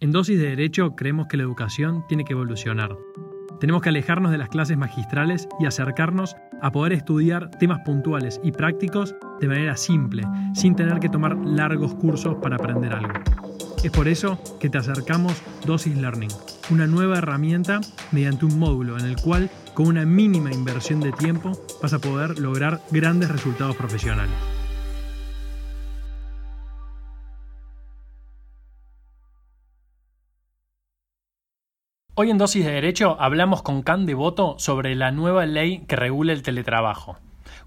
En Dosis de Derecho creemos que la educación tiene que evolucionar. Tenemos que alejarnos de las clases magistrales y acercarnos a poder estudiar temas puntuales y prácticos de manera simple, sin tener que tomar largos cursos para aprender algo. Es por eso que te acercamos Dosis Learning, una nueva herramienta mediante un módulo en el cual, con una mínima inversión de tiempo, vas a poder lograr grandes resultados profesionales. Hoy en Dosis de Derecho hablamos con Can Devoto sobre la nueva ley que regula el teletrabajo.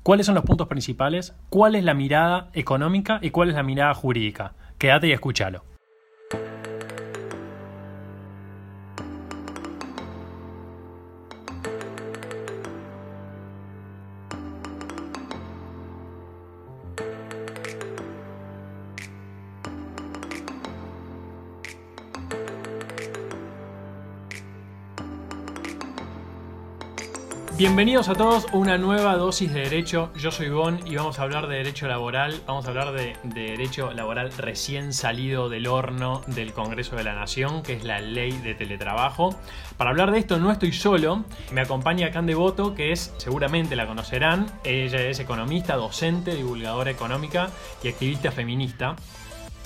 ¿Cuáles son los puntos principales? ¿Cuál es la mirada económica y cuál es la mirada jurídica? Quédate y escúchalo. Bienvenidos a todos a una nueva dosis de derecho. Yo soy Gon y vamos a hablar de derecho laboral. Vamos a hablar de, derecho laboral recién salido del horno del Congreso de la Nación, que es la ley de teletrabajo. Para hablar de esto no estoy solo. Me acompaña Cande Boto, que es, seguramente la conocerán. Ella es economista, docente, divulgadora económica y activista feminista.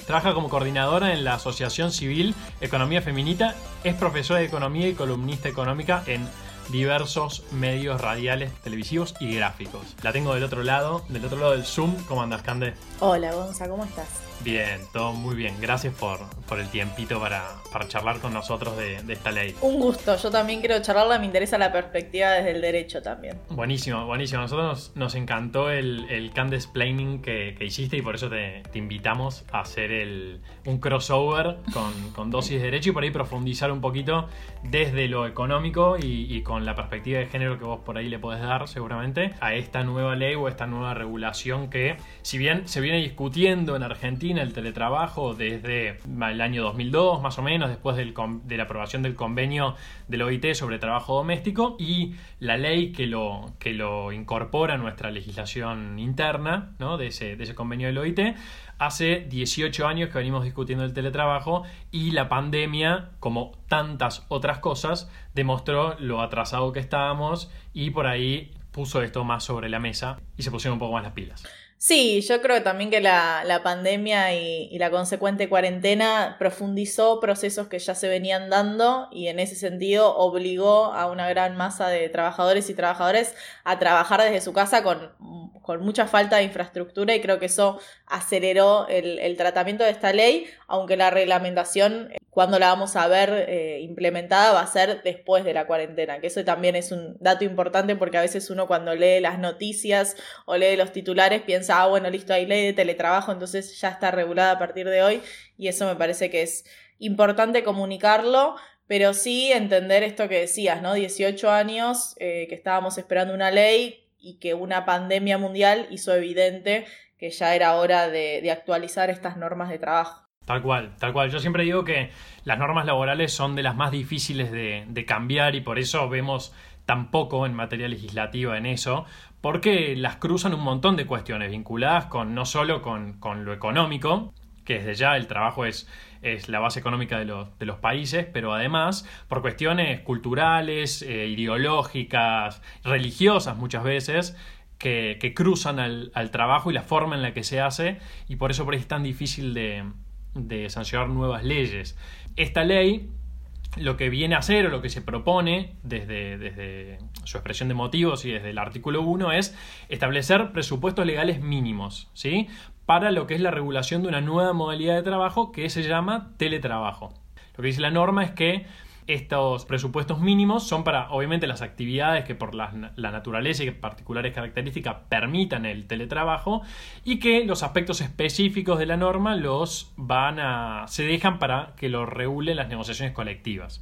Trabaja como coordinadora en la Asociación Civil Economía Feminita. Es profesora de economía y columnista económica en diversos medios radiales, televisivos y gráficos. La tengo del otro lado, del otro lado del Zoom. ¿Cómo andas, Cande? Hola, Gonza, ¿cómo estás? Bien, todo muy bien. Gracias por, por el tiempito para, para charlar con nosotros de, esta ley. Un gusto, yo también quiero charlarla, me interesa la perspectiva desde el derecho también. Buenísimo, buenísimo. A nosotros nos, encantó el, el Explaining que, que, hiciste y por eso te, te invitamos a hacer el, un crossover con, con, dosis de derecho y por ahí profundizar un poquito desde lo económico y, y con la perspectiva de género que vos por ahí le podés dar seguramente a esta nueva ley o esta nueva regulación que si bien se viene discutiendo en Argentina, el teletrabajo desde el año 2002, más o menos, después de la aprobación del convenio del OIT sobre trabajo doméstico y la ley que lo, que lo incorpora a nuestra legislación interna ¿no? de, ese, de ese convenio del OIT. Hace 18 años que venimos discutiendo el teletrabajo y la pandemia, como tantas otras cosas, demostró lo atrasado que estábamos y por ahí puso esto más sobre la mesa y se pusieron un poco más las pilas. Sí, yo creo también que la, la pandemia y, la consecuente cuarentena profundizó procesos que ya se venían dando y en ese sentido obligó a una gran masa de trabajadores y trabajadoras a trabajar desde su casa con, con mucha falta de infraestructura y creo que eso aceleró el, el tratamiento de esta ley, aunque la reglamentación cuando la vamos a ver eh, implementada va a ser después de la cuarentena, que eso también es un dato importante porque a veces uno cuando lee las noticias o lee los titulares piensa, ah, bueno, listo, hay ley de teletrabajo, entonces ya está regulada a partir de hoy y eso me parece que es importante comunicarlo, pero sí entender esto que decías, ¿no? 18 años eh, que estábamos esperando una ley y que una pandemia mundial hizo evidente que ya era hora de actualizar estas normas de trabajo. Tal cual, tal cual. Yo siempre digo que las normas laborales son de las más difíciles de, cambiar y por eso vemos tan poco en materia legislativa en eso, porque las cruzan un montón de cuestiones vinculadas con no solo con, lo económico, que desde ya el trabajo es, es la base económica de los, de los, países, pero además por cuestiones culturales, eh, ideológicas, religiosas muchas veces, que, que cruzan al, al, trabajo y la forma en la que se hace, y por eso por ahí es tan difícil de, de sancionar nuevas leyes. Esta ley lo que viene a hacer o lo que se propone desde, desde, su expresión de motivos y desde el artículo 1 es establecer presupuestos legales mínimos, ¿sí? Para lo que es la regulación de una nueva modalidad de trabajo que se llama teletrabajo. Lo que dice la norma es que estos presupuestos mínimos son para, obviamente, las actividades que por la, naturaleza y particulares características permitan el teletrabajo y que los aspectos específicos de la norma los van a, se dejan para que lo regulen las negociaciones colectivas.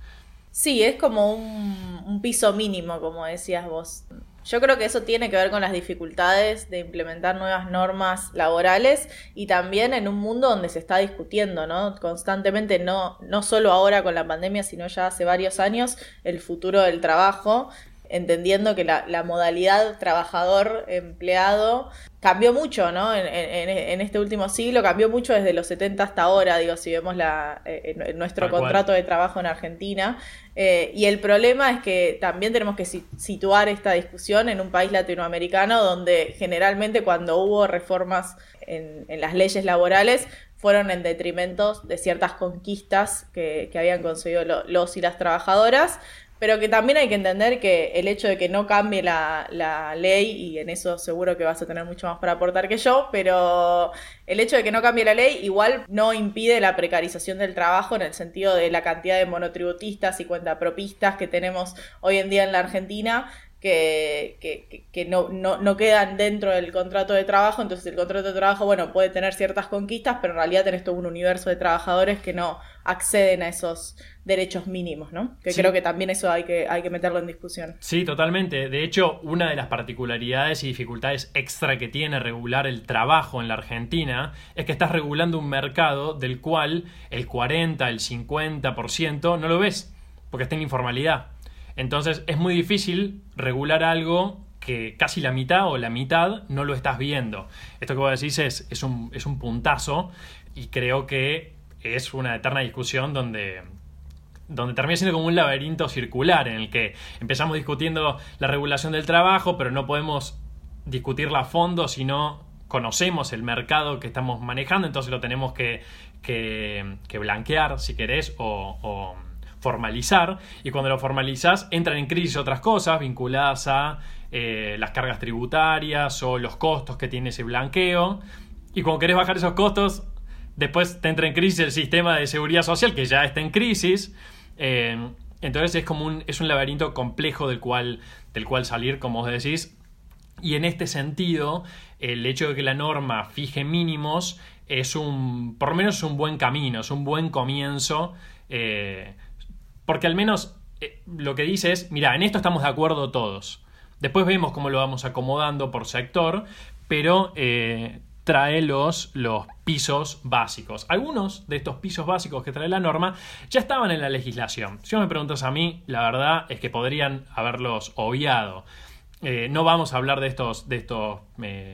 Sí, es como un piso mínimo, como decías vos. Yo creo que eso tiene que ver con las dificultades de implementar nuevas normas laborales y también en un mundo donde se está discutiendo, ¿no? Constantemente, no, no solo ahora con la pandemia, sino ya hace varios años, el futuro del trabajo entendiendo que la, modalidad trabajador-empleado cambió mucho, ¿no? En, este último siglo cambió mucho desde los 70 hasta ahora, digo, si vemos la, eh, nuestro contrato de trabajo en Argentina. Eh, y el problema es que también tenemos que situar esta discusión en un país latinoamericano donde generalmente cuando hubo reformas en, las leyes laborales fueron en detrimento de ciertas conquistas que, habían conseguido los y las trabajadoras, pero que también hay que entender que el hecho de que no cambie la, la, ley, y en eso seguro que vas a tener mucho más para aportar que yo, pero el hecho de que no cambie la ley igual no impide la precarización del trabajo en el sentido de la cantidad de monotributistas y cuentapropistas que tenemos hoy en día en la Argentina, que, que, que no, no, no, quedan dentro del contrato de trabajo, entonces el contrato de trabajo, bueno, puede tener ciertas conquistas, pero en realidad tenés todo un universo de trabajadores que no acceden a esos derechos mínimos, ¿no? Que creo que también eso hay que, hay que meterlo en discusión. Sí, totalmente. De hecho, una de las particularidades y dificultades extra que tiene regular el trabajo en la Argentina es que estás regulando un mercado del cual el 40, el 50% no lo ves, porque está en informalidad. Entonces es muy difícil regular algo que casi la mitad o la mitad no lo estás viendo. Esto que vos decís es, es, un, es un puntazo y creo que es una eterna discusión donde, donde termina siendo como un laberinto circular en el que empezamos discutiendo la regulación del trabajo, pero no podemos discutirla a fondo si no conocemos el mercado que estamos manejando, entonces lo tenemos que, que, blanquear, si querés, o formalizar y cuando lo formalizas entran en crisis otras cosas vinculadas a eh, las cargas tributarias o los costos que tiene ese blanqueo y cuando querés bajar esos costos después te entra en crisis el sistema de seguridad social que ya está en crisis eh, entonces es como un, es un laberinto complejo del cual, del cual salir como os decís y en este sentido el hecho de que la norma fije mínimos es un, por lo menos es un buen camino, es un buen comienzo eh, porque al menos eh, lo que dice es, mira, en esto estamos de acuerdo todos. Después vemos cómo lo vamos acomodando por sector, pero eh, trae los, los pisos básicos. Algunos de estos pisos básicos que trae la norma ya estaban en la legislación. Si me preguntas a mí, la verdad es que podrían haberlos obviado. Eh, no vamos a hablar de estos, de estos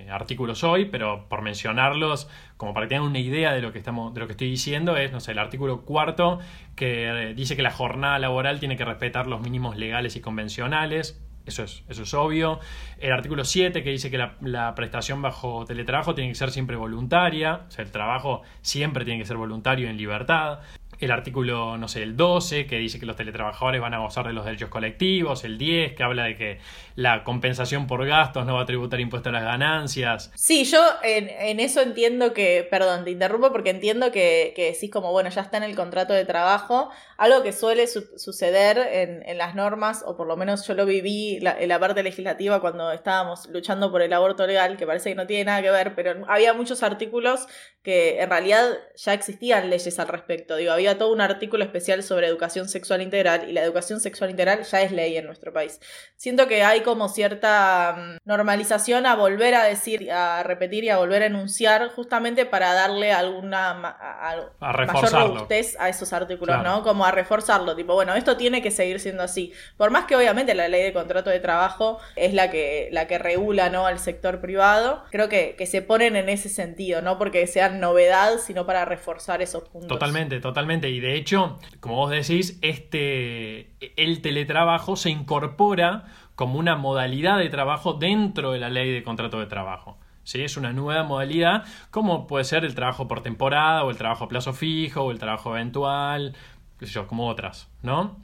artículos hoy, pero por mencionarlos, como para que tengan una idea de lo que estamos, de lo que estoy diciendo, es, no sé, el artículo cuarto que eh, dice que la jornada laboral tiene que respetar los mínimos legales y convencionales. Eso es, eso es obvio. El artículo 7 que dice que la, la, prestación bajo teletrabajo tiene que ser siempre voluntaria, o sea, el trabajo siempre tiene que ser voluntario en libertad el artículo, no sé, el 12, que dice que los teletrabajadores van a gozar de los derechos colectivos, el 10, que habla de que la compensación por gastos no va a tributar impuesto a las ganancias. Sí, yo en, eso entiendo que, perdón, te interrumpo porque entiendo que, que, decís como, bueno, ya está en el contrato de trabajo, algo que suele suceder en, las normas, o por lo menos yo lo viví en la parte legislativa cuando estábamos luchando por el aborto legal, que parece que no tiene nada que ver, pero había muchos artículos que en realidad ya existían leyes al respecto. Digo, había todo un artículo especial sobre educación sexual integral y la educación sexual integral ya es ley en nuestro país. Siento que hay como cierta mm, normalización a volver a decir, a repetir y a volver a enunciar justamente para darle alguna mayor robustez a esos artículos, ¿no? Como a reforzarlo, tipo, bueno, esto tiene que seguir siendo así. Por más que obviamente la ley de contrato de trabajo es la que, la que regula, ¿no? Al sector privado, creo que, que se ponen en ese sentido, no porque sean novedad, sino para reforzar esos puntos. Totalmente, totalmente. Y de hecho, como vos decís, este, el teletrabajo se incorpora como una modalidad de trabajo dentro de la ley de contrato de trabajo. ¿Sí? Es una nueva modalidad, como puede ser el trabajo por temporada, o el trabajo a plazo fijo, o el trabajo eventual, qué sé yo, como otras, ¿no?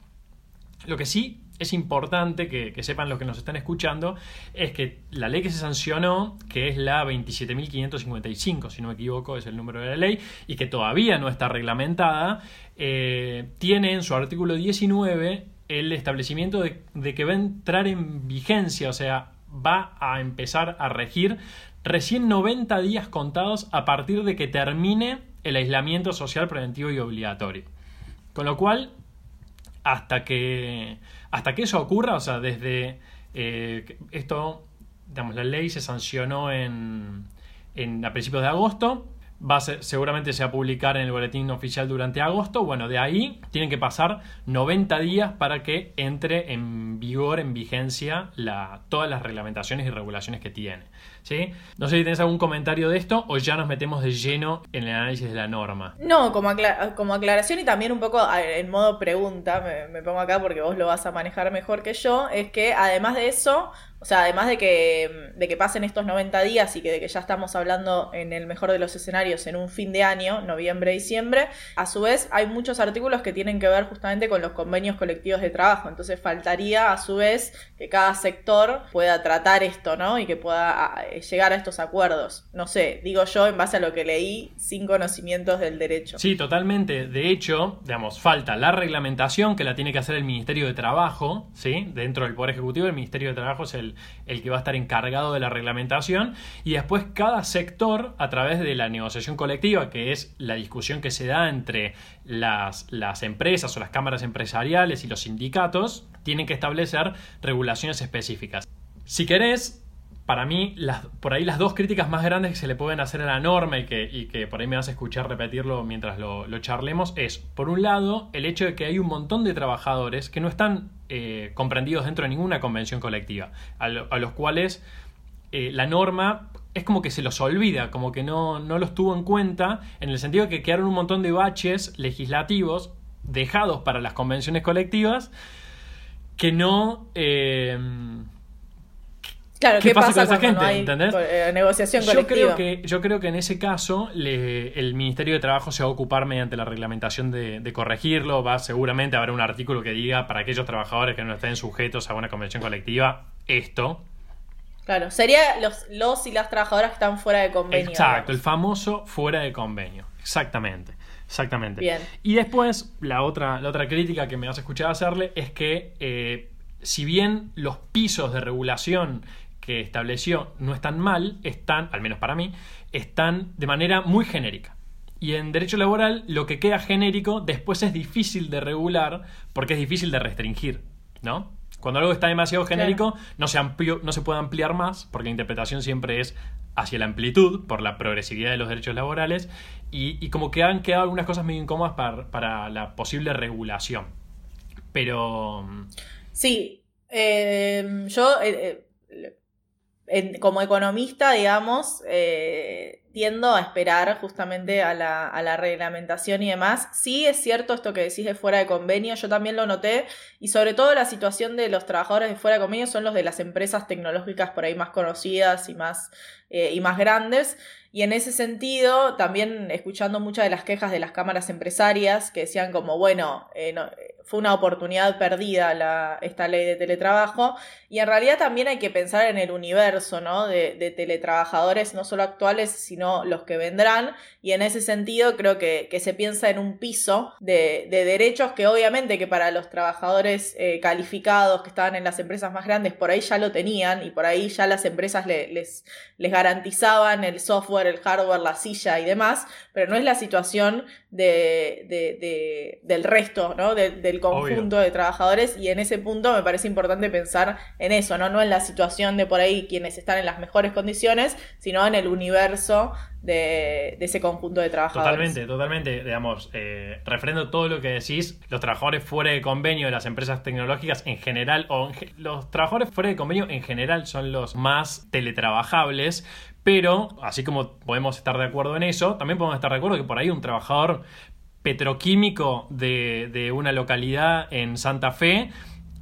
Lo que sí es importante que, sepan los que nos están escuchando, es que la ley que se sancionó, que es la 27.555, si no me equivoco, es el número de la ley, y que todavía no está reglamentada, eh, tiene en su artículo 19 el establecimiento de, de que va a entrar en vigencia, o sea, va a empezar a regir recién 90 días contados a partir de que termine el aislamiento social preventivo y obligatorio. Con lo cual, hasta que, hasta que eso ocurra, o sea, desde eh, esto, digamos, la ley se sancionó en, en, a principios de agosto, va seguramente se va a publicar en el boletín oficial durante agosto. Bueno, de ahí tienen que pasar 90 días para que entre en vigor, en vigencia, la, todas las reglamentaciones y regulaciones que tiene. No sé si tenés algún comentario de esto o ya nos metemos de lleno en el análisis de la norma. No, como, como aclaración y también un poco en modo pregunta, me pongo acá porque vos lo vas a manejar mejor que yo, es que además de eso, o sea, además de que, de que pasen estos 90 días y que de que ya estamos hablando en el mejor de los escenarios en un fin de año, noviembre, diciembre, a su vez hay muchos artículos que tienen que ver justamente con los convenios colectivos de trabajo. Entonces faltaría a su vez que cada sector pueda tratar esto, ¿no? Y que pueda llegar a estos acuerdos. No sé, digo yo en base a lo que leí sin conocimientos del derecho. Sí, totalmente. De hecho, digamos, falta la reglamentación que la tiene que hacer el Ministerio de Trabajo, ¿sí? Dentro del Poder Ejecutivo, el Ministerio de Trabajo es el el, que va a estar encargado de la reglamentación, y después cada sector, a través de la negociación colectiva, que es la discusión que se da entre las, las empresas o las cámaras empresariales y los sindicatos, tienen que establecer regulaciones específicas. Si querés, para mí, las, por ahí las dos críticas más grandes que se le pueden hacer a la norma y que, que por ahí me vas escuchar repetirlo mientras lo, lo, charlemos es, por un lado, el hecho de que hay un montón de trabajadores que no están eh, comprendidos dentro de ninguna convención colectiva, a, los cuales eh, la norma es como que se los olvida, como que no, no los tuvo en cuenta, en el sentido de que quedaron un montón de baches legislativos dejados para las convenciones colectivas que no... Eh, Claro, ¿qué, pasa, con esa gente? ¿Entendés? Eh, negociación yo Creo que, yo creo que en ese caso el Ministerio de Trabajo se va a ocupar mediante la reglamentación de, corregirlo. Va seguramente a haber un artículo que diga para aquellos trabajadores que no estén sujetos a una convención colectiva esto. Claro, sería los, los y las trabajadoras que están fuera de convenio. Exacto, el famoso fuera de convenio. Exactamente. Exactamente. Bien. Y después, la otra, la otra crítica que me has escuchado hacerle es que eh, si bien los pisos de regulación que estableció no están mal, están, al menos para mí, están de manera muy genérica. Y en derecho laboral lo que queda genérico después es difícil de regular porque es difícil de restringir, ¿no? Cuando algo está demasiado genérico no, se no se puede ampliar más porque la interpretación siempre es hacia la amplitud por la progresividad de los derechos laborales y, como que han quedado algunas cosas muy incómodas para, para la posible regulación. Pero... Sí, eh, yo... Eh, eh, como economista, digamos, eh, tiendo a esperar justamente a la, a la, reglamentación y demás. Sí es cierto esto que decís de fuera de convenio, yo también lo noté, y sobre todo la situación de los trabajadores de fuera de convenio son los de las empresas tecnológicas por ahí más conocidas y más, eh, y más grandes. Y en ese sentido, también escuchando muchas de las quejas de las cámaras empresarias que decían como, bueno, eh, fue una oportunidad perdida la, esta ley de teletrabajo. Y en realidad también hay que pensar en el universo ¿no? de, teletrabajadores, no solo actuales, sino los que vendrán. Y en ese sentido creo que, que se piensa en un piso de, de, derechos que obviamente que para los trabajadores eh, calificados que estaban en las empresas más grandes, por ahí ya lo tenían y por ahí ya las empresas les, les garantizaban el software, el hardware, la silla y demás, pero no es la situación de, de, del resto, ¿no? del conjunto de trabajadores y en ese punto me parece importante pensar en eso, ¿no? no en la situación de por ahí quienes están en las mejores condiciones, sino en el universo de, ese conjunto de trabajadores. Totalmente, totalmente, digamos, eh, refrendo todo lo que decís, los trabajadores fuera de convenio de las empresas tecnológicas en general, o los trabajadores fuera de convenio en general son los más teletrabajables, pero, así como podemos estar de acuerdo en eso, también podemos estar de acuerdo que por ahí un trabajador petroquímico de, una localidad en Santa Fe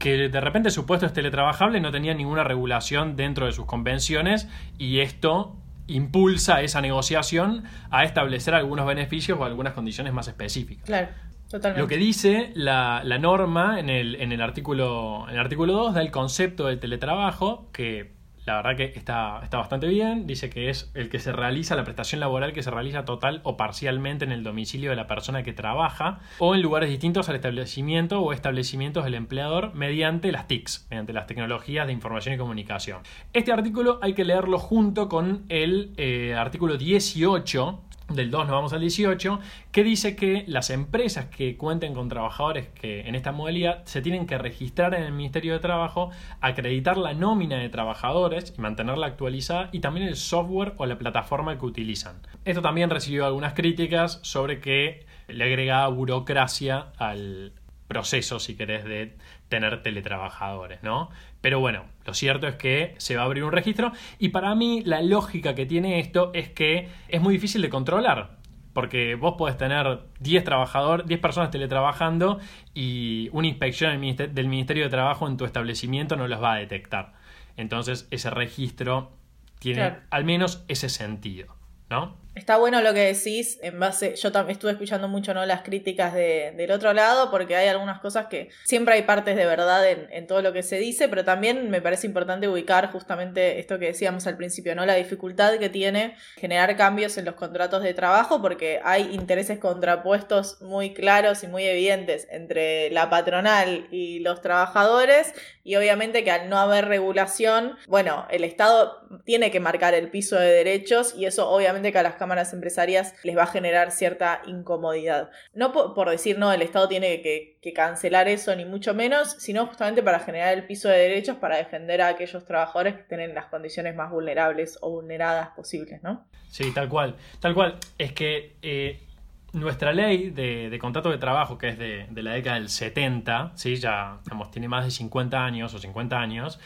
que de repente su puesto es teletrabajable, no tenía ninguna regulación dentro de sus convenciones y esto impulsa esa negociación a establecer algunos beneficios o algunas condiciones más específicas. Claro. Totalmente. Lo que dice la, norma en el, en, el artículo, en el artículo 2 da el concepto del teletrabajo, que la verdad que está, está bastante bien. Dice que es el que se realiza, la prestación laboral que se realiza total o parcialmente en el domicilio de la persona que trabaja o en lugares distintos al establecimiento o establecimientos del empleador mediante las TICs, mediante las tecnologías de información y comunicación. Este artículo hay que leerlo junto con el eh, artículo 18 del 2 nos vamos al 18, que dice que las empresas que cuenten con trabajadores que en esta modalidad se tienen que registrar en el Ministerio de Trabajo, acreditar la nómina de trabajadores y mantenerla actualizada y también el software o la plataforma que utilizan. Esto también recibió algunas críticas sobre que le agrega burocracia al proceso, si querés, de tener teletrabajadores, ¿no? Pero bueno, lo cierto es que se va a abrir un registro y para mí la lógica que tiene esto es que es muy difícil de controlar. Porque vos podés tener 10 trabajadores, 10 personas teletrabajando y una inspección del Ministerio de Trabajo en tu establecimiento no los va a detectar. Entonces ese registro tiene al menos ese sentido, ¿no? Está bueno lo que decís en base, yo también estuve escuchando mucho ¿no? las críticas de, del otro lado porque hay algunas cosas que siempre hay partes de verdad en, en, todo lo que se dice, pero también me parece importante ubicar justamente esto que decíamos al principio, ¿no? La dificultad que tiene generar cambios en los contratos de trabajo porque hay intereses contrapuestos muy claros y muy evidentes entre la patronal y los trabajadores y obviamente que al no haber regulación, bueno, el Estado tiene que marcar el piso de derechos y eso obviamente que a las cámaras empresarias les va a generar cierta incomodidad. No por, decir, no, el Estado tiene que, cancelar eso, ni mucho menos, sino justamente para generar el piso de derechos para defender a aquellos trabajadores que tienen las condiciones más vulnerables o vulneradas posibles, ¿no? Sí, tal cual. Tal cual. Es que eh, nuestra ley de, contrato de trabajo, que es de, la década del 70, ¿sí? ya tiene más de 50 años o 50 años,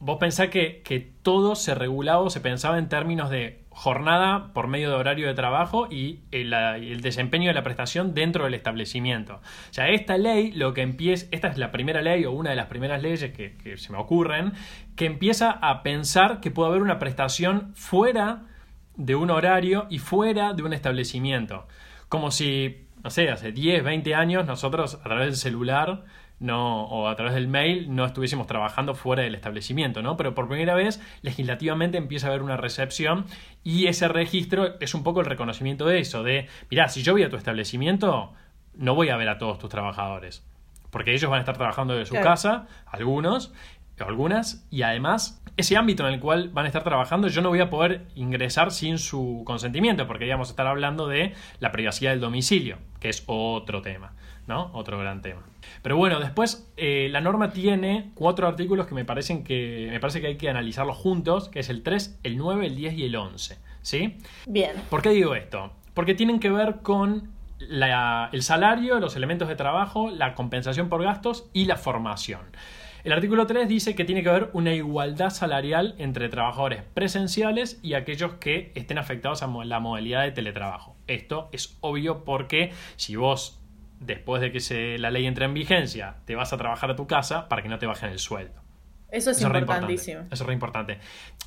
vos pensás que, que todo se regulaba o se pensaba en términos de jornada por medio de horario de trabajo y el, desempeño de la prestación dentro del establecimiento. O sea, esta ley lo que empieza, esta es la primera ley o una de las primeras leyes que, que se me ocurren, que empieza a pensar que puede haber una prestación fuera de un horario y fuera de un establecimiento. Como si, no sé, hace 10, 20 años nosotros a través del celular no, o a través del mail no estuviésemos trabajando fuera del establecimiento, ¿no? Pero por primera vez legislativamente empieza a haber una recepción y ese registro es un poco el reconocimiento de eso, de, mirá, si yo voy a tu establecimiento, no voy a ver a todos tus trabajadores, porque ellos van a estar trabajando de su casa, algunos, algunas, y además ese ámbito en el cual van a estar trabajando yo no voy a poder ingresar sin su consentimiento, porque ya vamos a estar hablando de la privacidad del domicilio, que es otro tema. ¿No? Otro gran tema. Pero bueno, después eh, la norma tiene cuatro artículos que me parecen que me parece que hay que analizarlos juntos, que es el 3, el 9, el 10 y el 11, ¿sí? Bien. ¿Por qué digo esto? Porque tienen que ver con el salario, los elementos de trabajo, la compensación por gastos y la formación. El artículo 3 dice que tiene que haber una igualdad salarial entre trabajadores presenciales y aquellos que estén afectados a la modalidad de teletrabajo. Esto es obvio porque si vos después de que se, la ley entre en vigencia, te vas a trabajar a tu casa para que no te bajen el sueldo. Eso es importantísimo. Eso es re importante.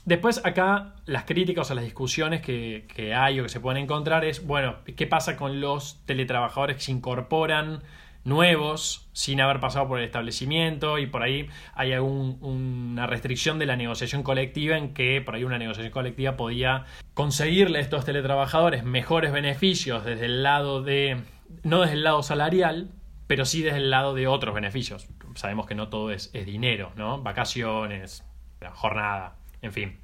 Después, acá, las críticas o las discusiones que, que, hay o que se pueden encontrar es, bueno, ¿qué pasa con los teletrabajadores que se incorporan nuevos sin haber pasado por el establecimiento y por ahí hay una restricción de la negociación colectiva en que por ahí una negociación colectiva podía conseguirle a estos teletrabajadores mejores beneficios desde el lado de no desde el lado salarial, pero sí desde el lado de otros beneficios. Sabemos que no todo es, dinero, ¿no? Vacaciones, jornada, en fin.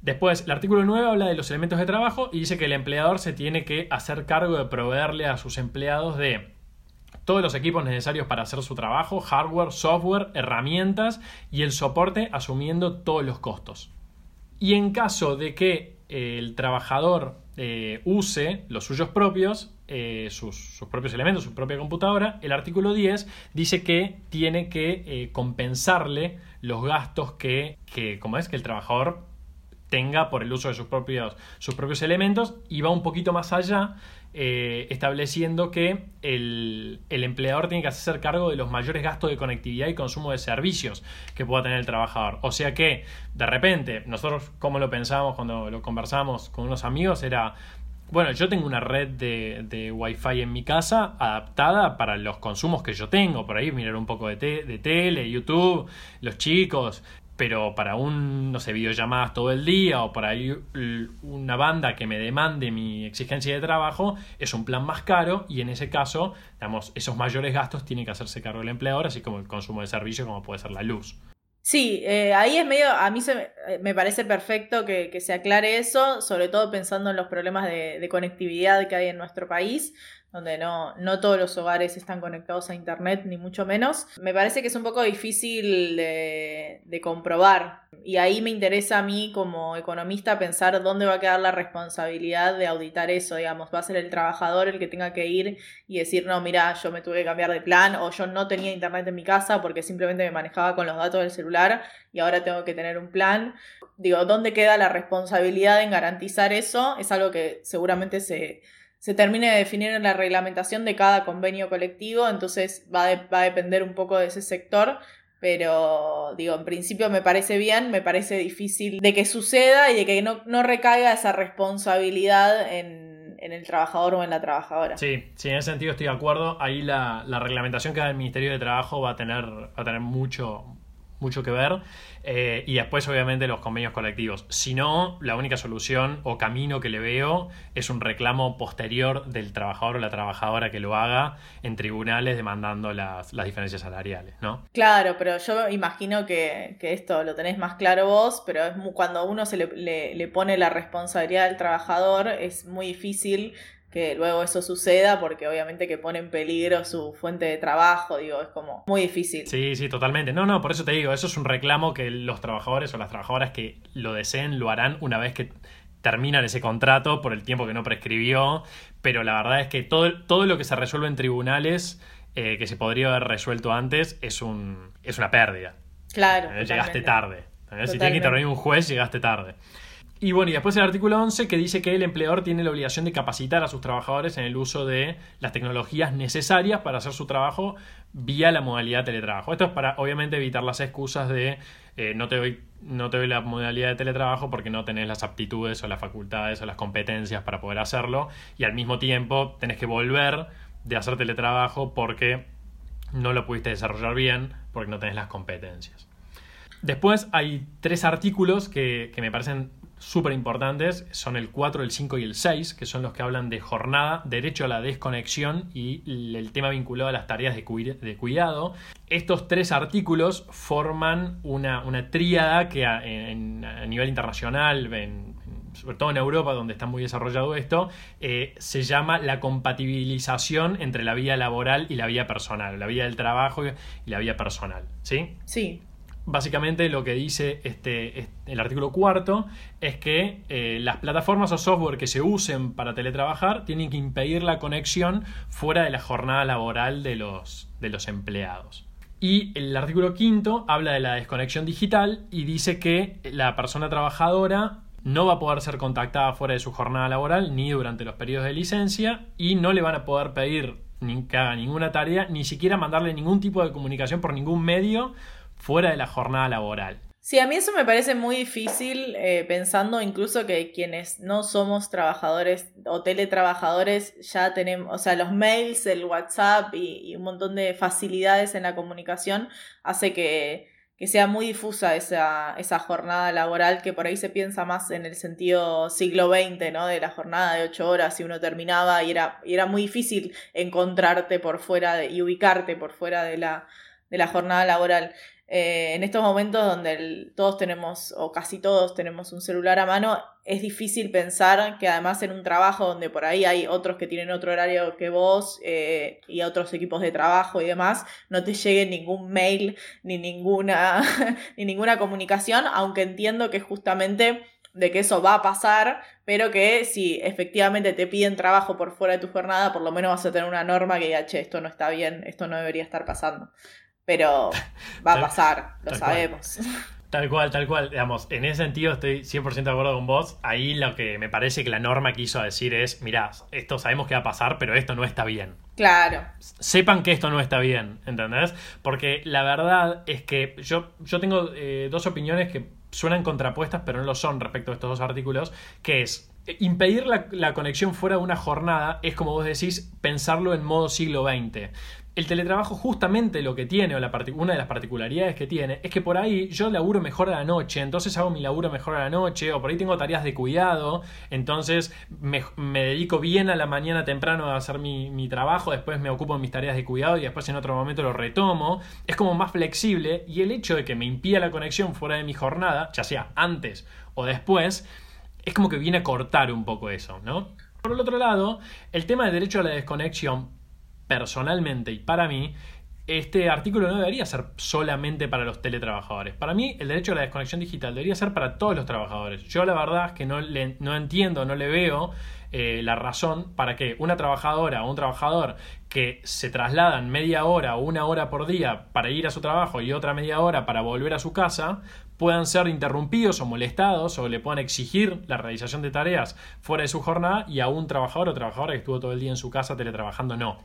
Después, el artículo 9 habla de los elementos de trabajo y dice que el empleador se tiene que hacer cargo de proveerle a sus empleados de todos los equipos necesarios para hacer su trabajo, hardware, software, herramientas y el soporte asumiendo todos los costos. Y en caso de que el trabajador eh, use los suyos propios, eh, sus, propios elementos, su propia computadora, el artículo 10 dice que tiene que eh, compensarle los gastos que, como es, que el trabajador tenga por el uso de sus propios, sus propios elementos y va un poquito más allá eh, estableciendo que el, el, empleador tiene que hacer cargo de los mayores gastos de conectividad y consumo de servicios que pueda tener el trabajador. O sea que, de repente, nosotros como lo pensábamos cuando lo conversamos con unos amigos, era, bueno, yo tengo una red de, de Wi-Fi en mi casa adaptada para los consumos que yo tengo. Por ahí mirar un poco de, de tele, YouTube, los chicos. Pero para un, no sé, videollamadas todo el día o para una banda que me demande mi exigencia de trabajo, es un plan más caro y en ese caso, digamos, esos mayores gastos tienen que hacerse cargo del empleador, así como el consumo de servicio, como puede ser la luz. Sí, eh, ahí es medio, a mí se, me parece perfecto que, se aclare eso, sobre todo pensando en los problemas de conectividad que hay en nuestro país donde no, no todos los hogares están conectados a Internet, ni mucho menos. Me parece que es un poco difícil de, comprobar. Y ahí me interesa a mí como economista pensar dónde va a quedar la responsabilidad de auditar eso, digamos. Va a ser el trabajador el que tenga que ir y decir, no, mira, yo me tuve que cambiar de plan o yo no tenía Internet en mi casa porque simplemente me manejaba con los datos del celular y ahora tengo que tener un plan. Digo, ¿dónde queda la responsabilidad en garantizar eso? Es algo que seguramente se se termine de definir en la reglamentación de cada convenio colectivo, entonces va, va a depender un poco de ese sector, pero digo, en principio me parece bien, me parece difícil de que suceda y de que no, no recaiga esa responsabilidad en, en, el trabajador o en la trabajadora. Sí, sí, en ese sentido estoy de acuerdo. Ahí la, la reglamentación que da el Ministerio de Trabajo va a tener, va a tener mucho, mucho que ver. Eh, y después, obviamente, los convenios colectivos. Si no, la única solución o camino que le veo es un reclamo posterior del trabajador o la trabajadora que lo haga en tribunales demandando las, diferencias salariales, ¿no? Claro, pero yo imagino que, esto lo tenés más claro vos, pero es cuando uno se le, le pone la responsabilidad al trabajador, es muy difícil que luego eso suceda porque obviamente que pone en peligro su fuente de trabajo, digo, es como muy difícil. Sí, sí, totalmente. No, no, por eso te digo, eso es un reclamo que los trabajadores o las trabajadoras que lo deseen lo harán una vez que terminan ese contrato por el tiempo que no prescribió, pero la verdad es que todo, todo lo que se resuelve en tribunales eh, que se podría haber resuelto antes es, un, es una pérdida. Claro. Eh, llegaste tarde. Si tiene que intervenir un juez, llegaste tarde. Y bueno, y después el artículo 11 que dice que el empleador tiene la obligación de capacitar a sus trabajadores en el uso de las tecnologías necesarias para hacer su trabajo vía la modalidad de teletrabajo. Esto es para obviamente evitar las excusas de eh, no, te doy, no te doy la modalidad de teletrabajo porque no tenés las aptitudes o las facultades o las competencias para poder hacerlo y al mismo tiempo tenés que volver de hacer teletrabajo porque no lo pudiste desarrollar bien porque no tenés las competencias. Después hay tres artículos que, que me parecen súper importantes son el 4, el 5 y el 6, que son los que hablan de jornada, derecho a la desconexión y el tema vinculado a las tareas de, cuidado. Estos tres artículos forman una, una tríada que a, nivel internacional, sobre todo en Europa, donde está muy desarrollado esto, eh, se llama la compatibilización entre la vida laboral y la vida personal, la vida del trabajo y la vida personal. ¿Sí? Sí. Básicamente lo que dice este, el artículo cuarto es que eh, las plataformas o software que se usen para teletrabajar tienen que impedir la conexión fuera de la jornada laboral de los, de los empleados. Y el artículo quinto habla de la desconexión digital y dice que la persona trabajadora no va a poder ser contactada fuera de su jornada laboral ni durante los periodos de licencia y no le van a poder pedir que haga ninguna tarea, ni siquiera mandarle ningún tipo de comunicación por ningún medio fuera de la jornada laboral. Sí, a mí eso me parece muy difícil, eh, pensando incluso que quienes no somos trabajadores o teletrabajadores ya tenemos, o sea, los mails, el WhatsApp y, un montón de facilidades en la comunicación hace que, sea muy difusa esa, esa, jornada laboral que por ahí se piensa más en el sentido siglo XX, ¿no? De la jornada de ocho horas y uno terminaba y era, y era muy difícil encontrarte por fuera y ubicarte por fuera de la, de la jornada laboral. Eh, en estos momentos donde todos tenemos, o casi todos tenemos un celular a mano, es difícil pensar que además en un trabajo donde por ahí hay otros que tienen otro horario que vos eh, y otros equipos de trabajo y demás, no te llegue ningún mail ni ninguna, ni ninguna comunicación, aunque entiendo que justamente de que eso va a pasar, pero que si efectivamente te piden trabajo por fuera de tu jornada, por lo menos vas a tener una norma que diga, che, esto no está bien, esto no debería estar pasando pero va a pasar, lo sabemos. Tal cual, tal cual. Digamos, en ese sentido estoy 100% de acuerdo con vos. Ahí lo que me parece que la norma quiso decir es, mirá, esto sabemos que va a pasar, pero esto no está bien. Claro. Sepan que esto no está bien, ¿entendés? Porque la verdad es que yo, yo tengo eh, dos opiniones que suenan contrapuestas, pero no lo son respecto a estos dos artículos, que es impedir la, la, conexión fuera de una jornada es como vos decís pensarlo en modo siglo XX el teletrabajo justamente lo que tiene, o una de las particularidades que tiene, es que por ahí yo laburo mejor a la noche, entonces hago mi laburo mejor a la noche, o por ahí tengo tareas de cuidado, entonces me, dedico bien a la mañana temprano a hacer mi, mi, trabajo, después me ocupo de mis tareas de cuidado y después en otro momento lo retomo. Es como más flexible y el hecho de que me impida la conexión fuera de mi jornada, ya sea antes o después, es como que viene a cortar un poco eso, ¿no? Por el otro lado, el tema del derecho a la desconexión personalmente y para mí, este artículo no debería ser solamente para los teletrabajadores. Para mí, el derecho a la desconexión digital debería ser para todos los trabajadores. Yo la verdad es que no, le, no entiendo, no le veo eh, la razón para que una trabajadora o un trabajador que se trasladan media hora o una hora por día para ir a su trabajo y otra media hora para volver a su casa puedan ser interrumpidos o molestados o le puedan exigir la realización de tareas fuera de su jornada y a un trabajador o trabajadora que estuvo todo el día en su casa teletrabajando no.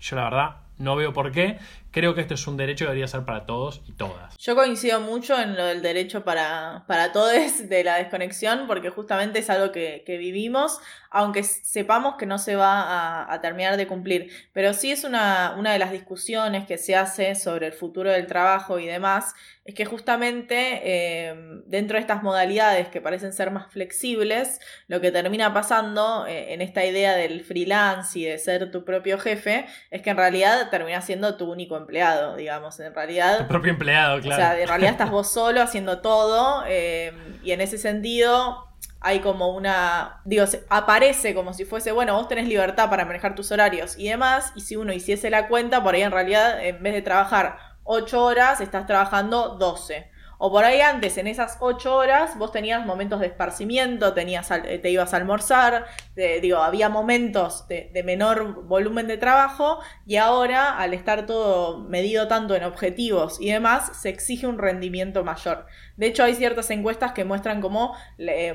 Yo la verdad no veo por qué. Creo que esto es un derecho que debería ser para todos y todas. Yo coincido mucho en lo del derecho para, para todos de la desconexión, porque justamente es algo que, vivimos, aunque sepamos que no se va a, terminar de cumplir. Pero sí es una, una de las discusiones que se hace sobre el futuro del trabajo y demás, es que justamente eh, dentro de estas modalidades que parecen ser más flexibles, lo que termina pasando eh, en esta idea del freelance y de ser tu propio jefe, es que en realidad termina siendo tu único empleado, digamos, en realidad. Tu propio empleado, claro. O sea, en realidad estás vos solo haciendo todo eh, y en ese sentido hay como una, digo, aparece como si fuese, bueno, vos tenés libertad para manejar tus horarios y demás, y si uno hiciese la cuenta, por ahí en realidad, en vez de trabajar 8 horas, estás trabajando 12. O por ahí antes, en esas ocho horas, vos tenías momentos de esparcimiento, tenías, eh, te ibas a almorzar, digo, había momentos de, menor volumen de trabajo y ahora, al estar todo medido tanto en objetivos y demás, se exige un rendimiento mayor. De hecho, hay ciertas encuestas que muestran cómo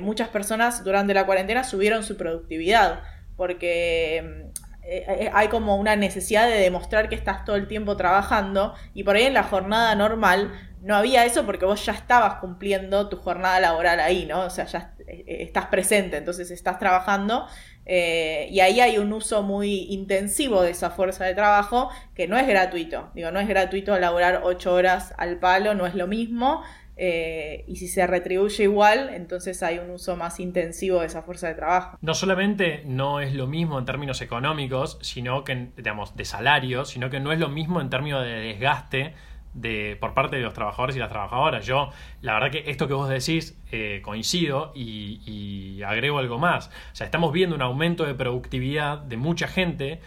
muchas personas durante la cuarentena subieron su productividad, porque eh, eh, hay como una necesidad de demostrar que estás todo el tiempo trabajando y por ahí en la jornada normal no había eso porque vos ya estabas cumpliendo tu jornada laboral ahí, ¿no? O sea, ya eh, estás presente, entonces estás trabajando y ahí hay un uso muy intensivo de esa fuerza de trabajo que no es gratuito. Digo, no es gratuito laborar ocho horas al palo, no es lo mismo. Eh, y si se retribuye igual, entonces hay un uso más intensivo de esa fuerza de trabajo. No solamente no es lo mismo en términos económicos, sino que, digamos, de salario, sino que no es lo mismo en términos de desgaste de, por parte de los trabajadores y las trabajadoras. Yo, la verdad que esto que vos decís, eh, coincido y, y agrego algo más. O sea, estamos viendo un aumento de productividad de mucha gente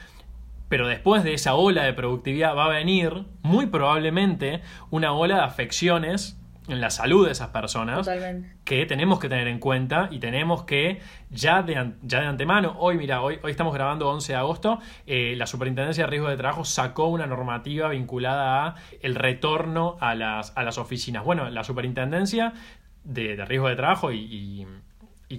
pero después de esa ola de productividad va a venir muy probablemente una ola de afecciones en la salud de esas personas que tenemos que tener en cuenta y tenemos que ya de, ya de antemano, hoy mira, hoy, hoy estamos grabando 11 de agosto, eh, la Superintendencia de Riesgo de Trabajo sacó una normativa vinculada a el retorno a las, a las oficinas. Bueno, la Superintendencia de, de Riesgo de Trabajo y y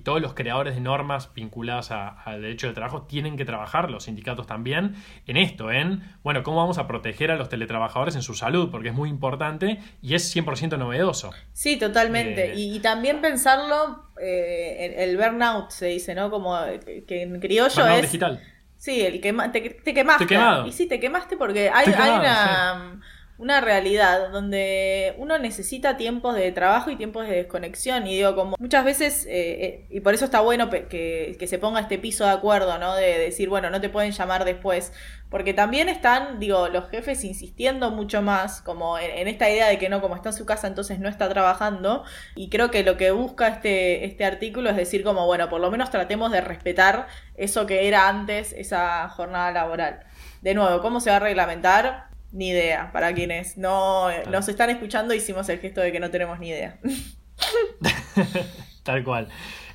todos los creadores de normas vinculadas al derecho de trabajo tienen que trabajar, los sindicatos también, en esto, en, bueno, cómo vamos a proteger a los teletrabajadores en su salud, porque es muy importante y es 100% novedoso. Sí, totalmente. Eh, y, también pensarlo, eh, el, burnout se dice, ¿no? Como que en criollo burnout es... digital. Sí, el que te, te quemaste. Y sí, te quemaste porque hay, una una realidad donde uno necesita tiempos de trabajo y tiempos de desconexión. Y digo, como muchas veces, eh, eh, y por eso está bueno que, se ponga este piso de acuerdo, ¿no? De decir, bueno, no te pueden llamar después. Porque también están, digo, los jefes insistiendo mucho más, como en, esta idea de que no, como está en su casa, entonces no está trabajando. Y creo que lo que busca este, este artículo es decir, como, bueno, por lo menos tratemos de respetar eso que era antes esa jornada laboral. De nuevo, ¿cómo se va a reglamentar? Ni idea. Para quienes no nos están escuchando, hicimos el gesto de que no tenemos ni idea. Tal cual.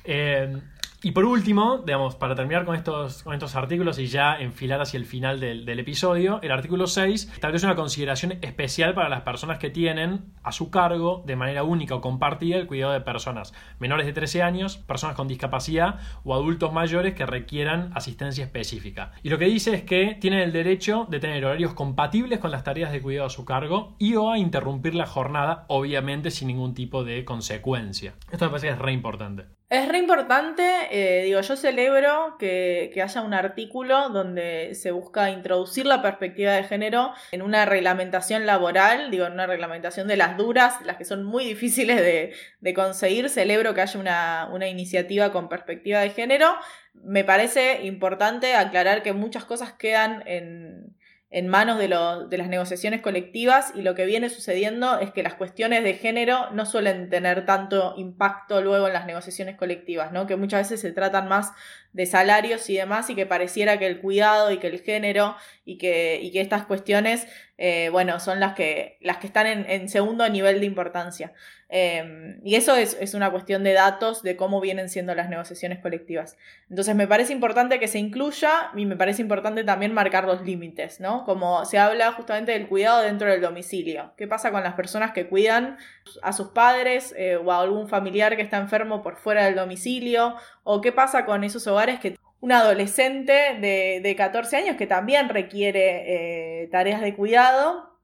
Eh, y por último, digamos, para terminar con estos, con estos artículos y ya enfilar hacia el final del, episodio, el artículo 6 establece una consideración especial para las personas que tienen a su cargo de manera única o compartida el cuidado de personas menores de 13 años, personas con discapacidad o adultos mayores que requieran asistencia específica. Y lo que dice es que tienen el derecho de tener horarios compatibles con las tareas de cuidado a su cargo y o a interrumpir la jornada, obviamente sin ningún tipo de consecuencia. Esto me parece que es re importante. Es re importante, eh, digo, yo celebro que, haya un artículo donde se busca introducir la perspectiva de género en una reglamentación laboral, digo, en una reglamentación de las duras, las que son muy difíciles de, conseguir. Celebro que haya una, una iniciativa con perspectiva de género. Me parece importante aclarar que muchas cosas quedan en, en manos de, de, las negociaciones colectivas y lo que viene sucediendo es que las cuestiones de género no suelen tener tanto impacto luego en las negociaciones colectivas, ¿no? que muchas veces se tratan más de salarios y demás y que pareciera que el cuidado y que el género y que, y que estas cuestiones, eh, bueno, son las que, las que están en, segundo nivel de importancia. Em, y eso es, una cuestión de datos de cómo vienen siendo las negociaciones colectivas. Entonces me parece importante que se incluya y me parece importante también marcar los límites, ¿no? Como se habla justamente del cuidado dentro del domicilio. ¿Qué pasa con las personas que cuidan a sus padres eh, o a algún familiar que está enfermo por fuera del domicilio? ¿O qué pasa con esos hogares que un adolescente de, de 14 años que también requiere eh, tareas de cuidado?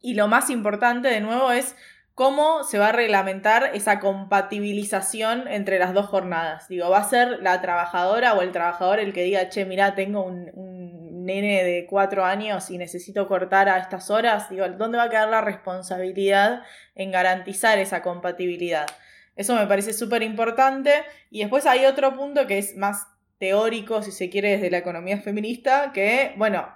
Y lo más importante, de nuevo, es ¿Cómo se va a reglamentar esa compatibilización entre las dos jornadas? Digo, ¿va a ser la trabajadora o el trabajador el que diga, che, mira, tengo un, nene de cuatro años y necesito cortar a estas horas? Digo, ¿dónde va a quedar la responsabilidad en garantizar esa compatibilidad? Eso me parece súper importante. Y después hay otro punto que es más teórico, si se quiere, desde la economía feminista, que, bueno,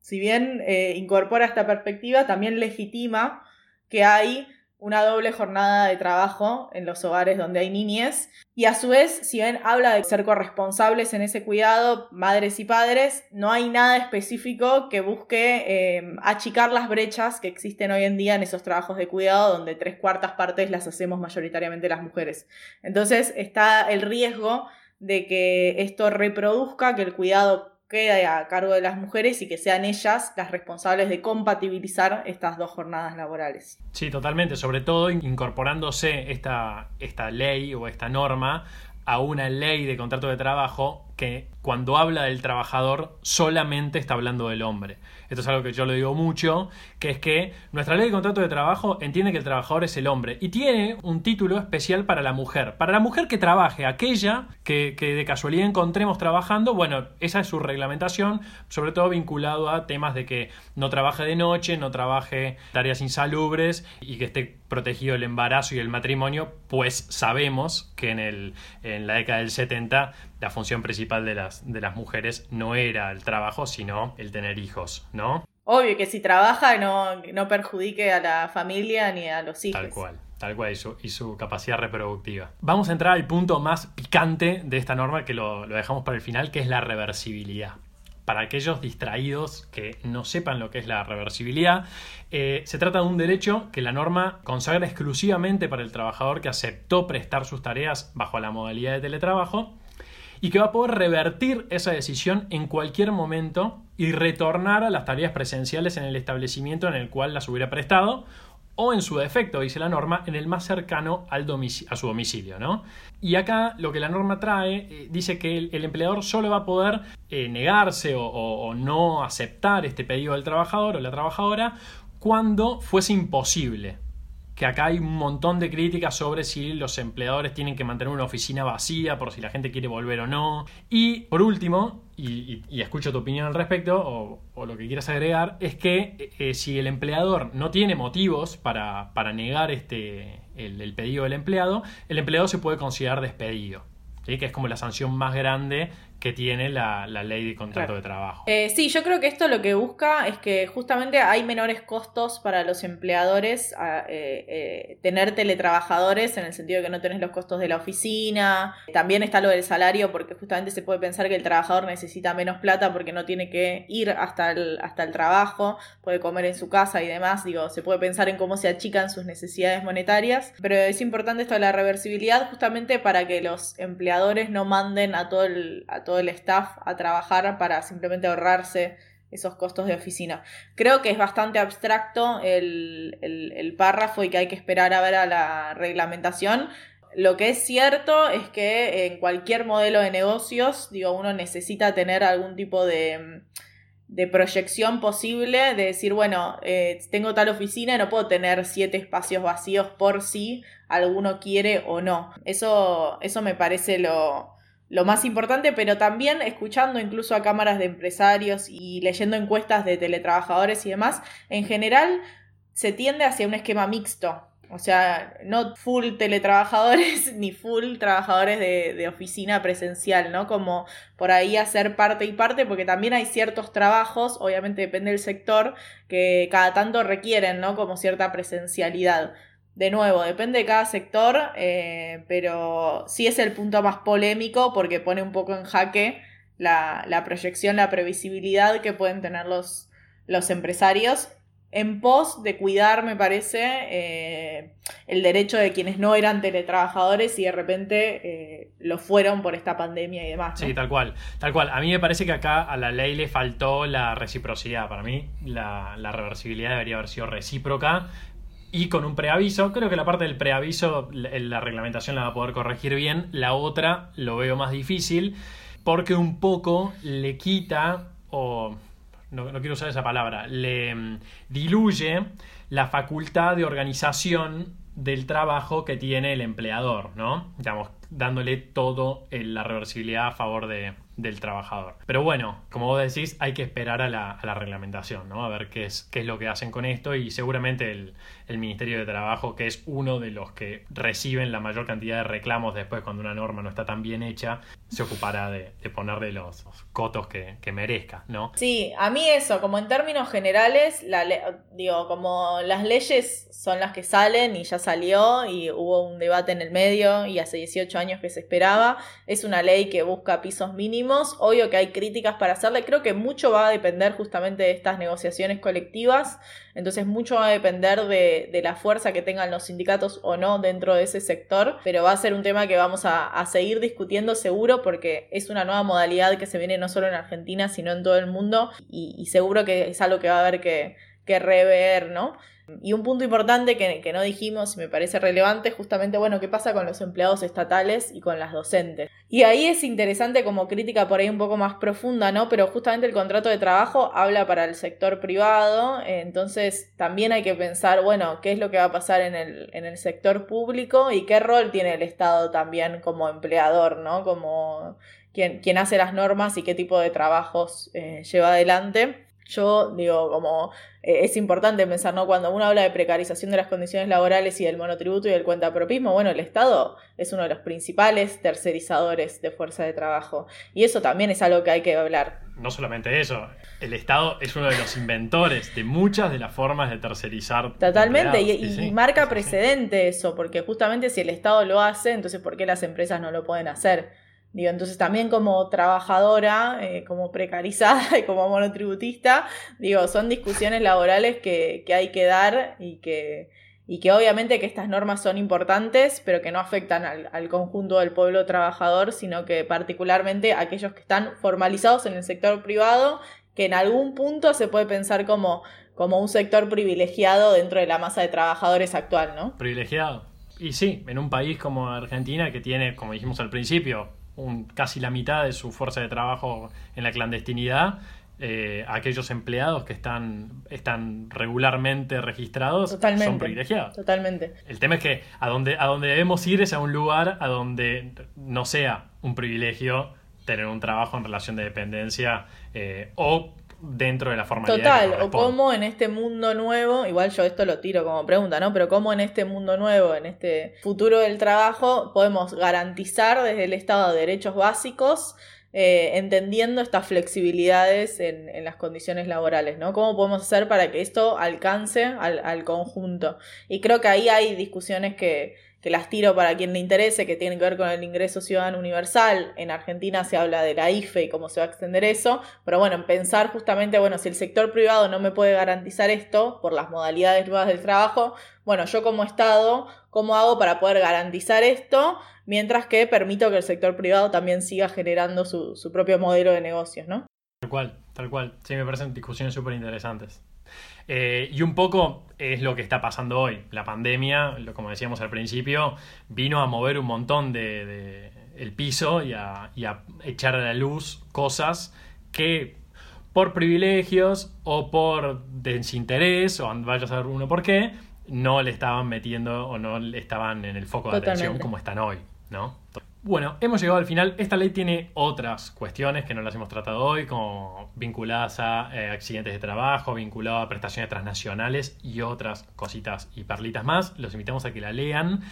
si bien eh, incorpora esta perspectiva, también legitima que hay una doble jornada de trabajo en los hogares donde hay niñez. Y a su vez, si bien habla de ser corresponsables en ese cuidado, madres y padres, no hay nada específico que busque eh, achicar las brechas que existen hoy en día en esos trabajos de cuidado, donde tres cuartas partes las hacemos mayoritariamente las mujeres. Entonces está el riesgo de que esto reproduzca, que el cuidado quede a cargo de las mujeres y que sean ellas las responsables de compatibilizar estas dos jornadas laborales. Sí, totalmente, sobre todo incorporándose esta, esta ley o esta norma a una ley de contrato de trabajo que cuando habla del trabajador solamente está hablando del hombre. Esto es algo que yo lo digo mucho, que es que nuestra ley de contrato de trabajo entiende que el trabajador es el hombre y tiene un título especial para la mujer. Para la mujer que trabaje, aquella que, de casualidad encontremos trabajando, bueno, esa es su reglamentación, sobre todo vinculado a temas de que no trabaje de noche, no trabaje tareas insalubres y que esté protegido el embarazo y el matrimonio, pues sabemos que en, el, en la década del 70 la función principal de las, de las mujeres no era el trabajo, sino el tener hijos, ¿no? Obvio que si trabaja no, no perjudique a la familia ni a los hijos. Tal cual. Tal cual, y su, y su, capacidad reproductiva. Vamos a entrar al punto más picante de esta norma, que lo, lo dejamos para el final, que es la reversibilidad para aquellos distraídos que no sepan lo que es la reversibilidad, eh, se trata de un derecho que la norma consagra exclusivamente para el trabajador que aceptó prestar sus tareas bajo la modalidad de teletrabajo y que va a poder revertir esa decisión en cualquier momento y retornar a las tareas presenciales en el establecimiento en el cual las hubiera prestado o en su defecto, dice la norma, en el más cercano al a su domicilio. ¿no? Y acá lo que la norma trae eh, dice que el, empleador solo va a poder eh, negarse o, no aceptar este pedido del trabajador o la trabajadora cuando fuese imposible que acá hay un montón de críticas sobre si los empleadores tienen que mantener una oficina vacía por si la gente quiere volver o no. Y por último, y, escucho tu opinión al respecto, o, lo que quieras agregar, es que eh, si el empleador no tiene motivos para, para negar este, el, pedido del empleado, el empleado se puede considerar despedido. que es como la sanción más grande que tiene la, ley de contrato de trabajo. Eh, sí, yo creo que esto lo que busca es que justamente hay menores costos para los empleadores a, eh, eh, tener teletrabajadores en el sentido de que no tenés los costos de la oficina. También está lo del salario porque justamente se puede pensar que el trabajador necesita menos plata porque no tiene que ir hasta el, hasta el trabajo, puede comer en su casa y demás. Digo, se puede pensar en cómo se achican sus necesidades monetarias. Pero es importante esto de la reversibilidad justamente para que los empleadores no manden a todo el todo el staff a trabajar para simplemente ahorrarse esos costos de oficina. Creo que es bastante abstracto el, párrafo y que hay que esperar a ver a la reglamentación. Lo que es cierto es que en cualquier modelo de negocios, digo, uno necesita tener algún tipo de de proyección posible, de decir, bueno, eh, tengo tal oficina y no puedo tener siete espacios vacíos por si alguno quiere o no. Eso, eso me parece lo, lo más importante, pero también escuchando incluso a cámaras de empresarios y leyendo encuestas de teletrabajadores y demás, en general se tiende hacia un esquema mixto. O sea, no full teletrabajadores ni full trabajadores de, oficina presencial, ¿no? Como por ahí hacer parte y parte, porque también hay ciertos trabajos, obviamente depende del sector, que cada tanto requieren, ¿no? Como cierta presencialidad. De nuevo, depende de cada sector, eh, pero sí es el punto más polémico porque pone un poco en jaque la, la proyección, la previsibilidad que pueden tener los, los empresarios en pos de cuidar, me parece, eh, el derecho de quienes no eran teletrabajadores y de repente eh, lo fueron por esta pandemia y demás. Sí, tal cual, tal cual. A mí me parece que acá a la ley le faltó la reciprocidad. Para mí la, reversibilidad debería haber sido recíproca y con un preaviso. Creo que la parte del preaviso la reglamentación la va a poder corregir bien. La otra lo veo más difícil porque un poco le quita o no, quiero usar esa palabra, le mm, diluye la facultad de organización del trabajo que tiene el empleador, ¿no? Digamos, dándole todo la reversibilidad a favor de, del trabajador. Pero bueno, como vos decís, hay que esperar a la, reglamentación, ¿no? A ver qué es, qué es lo que hacen con esto y seguramente el, Ministerio de Trabajo, que es uno de los que reciben la mayor cantidad de reclamos después cuando una norma no está tan bien hecha, se ocupará de, ponerle los, cotos que, merezca, ¿no? Sí, a mí eso, como en términos generales, la digo, como las leyes son las que salen y ya salió y hubo un debate en el medio y hace 18 años que se esperaba, es una ley que busca pisos mínimos Obvio que hay críticas para hacerle. Creo que mucho va a depender justamente de estas negociaciones colectivas. Entonces mucho va a depender de, la fuerza que tengan los sindicatos o no dentro de ese sector. Pero va a ser un tema que vamos a, seguir discutiendo seguro porque es una nueva modalidad que se viene no solo en Argentina, sino en todo el mundo. Y, seguro que es algo que va a haber que, que rever, ¿no? Y un punto importante que, no dijimos y me parece relevante justamente, bueno, qué pasa con los empleados estatales y con las docentes. Y ahí es interesante como crítica por ahí un poco más profunda, ¿no? Pero justamente el contrato de trabajo habla para el sector privado, entonces también hay que pensar, bueno, qué es lo que va a pasar en el, en el sector público y qué rol tiene el Estado también como empleador, ¿no? Como quien, quien hace las normas y qué tipo de trabajos eh, lleva adelante. Yo digo, como eh, es importante pensar, ¿no? Cuando uno habla de precarización de las condiciones laborales y del monotributo y del cuentapropismo, bueno, el Estado es uno de los principales tercerizadores de fuerza de trabajo. Y eso también es algo que hay que hablar. No solamente eso, el Estado es uno de los inventores de muchas de las formas de tercerizar. Totalmente, y, marca precedente eso, porque justamente si el Estado lo hace, entonces ¿por qué las empresas no lo pueden hacer? Digo, entonces también como trabajadora, eh, como precarizada y como monotributista, digo, son discusiones laborales que, hay que dar y que, y que obviamente que estas normas son importantes, pero que no afectan al, conjunto del pueblo trabajador, sino que particularmente aquellos que están formalizados en el sector privado, que en algún punto se puede pensar como, como un sector privilegiado dentro de la masa de trabajadores actual, ¿no? Privilegiado. Y sí, en un país como Argentina que tiene, como dijimos al principio, casi la mitad de su fuerza de trabajo en la clandestinidad, eh, aquellos empleados que están, están regularmente registrados son privilegiados. Totalmente. El tema es que a donde, a donde debemos ir es a un lugar a donde no sea un privilegio tener un trabajo en relación de dependencia eh, o dentro de la formalidad. Total, o cómo en este mundo nuevo, igual yo esto lo tiro como pregunta, ¿no? Pero cómo en este mundo nuevo, en este futuro del trabajo, podemos garantizar desde el Estado derechos básicos. Eh, entendiendo estas flexibilidades en, en, las condiciones laborales, ¿no? ¿Cómo podemos hacer para que esto alcance al, al conjunto? Y creo que ahí hay discusiones que, que las tiro para quien le interese, que tienen que ver con el ingreso ciudadano universal. En Argentina se habla de la IFE y cómo se va a extender eso, pero bueno, en pensar justamente, bueno, si el sector privado no me puede garantizar esto por las modalidades nuevas del trabajo, bueno, yo como Estado, ¿cómo hago para poder garantizar esto? Mientras que permito que el sector privado también siga generando su, su propio modelo de negocios, ¿no? Tal cual, tal cual. Sí, me parecen discusiones súper interesantes. Eh, y un poco es lo que está pasando hoy. La pandemia, como decíamos al principio, vino a mover un montón de, el piso y a, echar a la luz cosas que por privilegios o por desinterés, o vaya a saber uno por qué, no le estaban metiendo o no le estaban en el foco de atención como están hoy, ¿no? Bueno, hemos llegado al final. Esta ley tiene otras cuestiones que no las hemos tratado hoy, como vinculadas a eh, accidentes de trabajo, vinculadas a prestaciones transnacionales y otras cositas y perlitas más. Los invitamos a que la lean.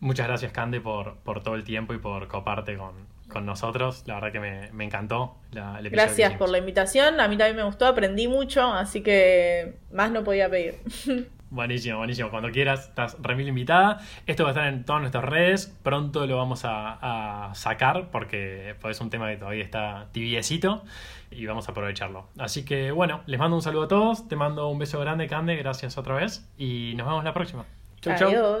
Muchas gracias, Cande, por, por todo el tiempo y por coparte con, con nosotros. La verdad que me, me encantó la, el Gracias por la invitación. A mí también me gustó, aprendí mucho, así que más no podía pedir. Buenísimo, buenísimo. Cuando quieras, estás remil invitada. Esto va a estar en todas nuestras redes. Pronto lo vamos a, sacar porque pues, es un tema que todavía está tibiecito y vamos a aprovecharlo. Así que bueno, les mando un saludo a todos. Te mando un beso grande, Cande. Gracias otra vez y nos vemos la próxima. Chau, chau.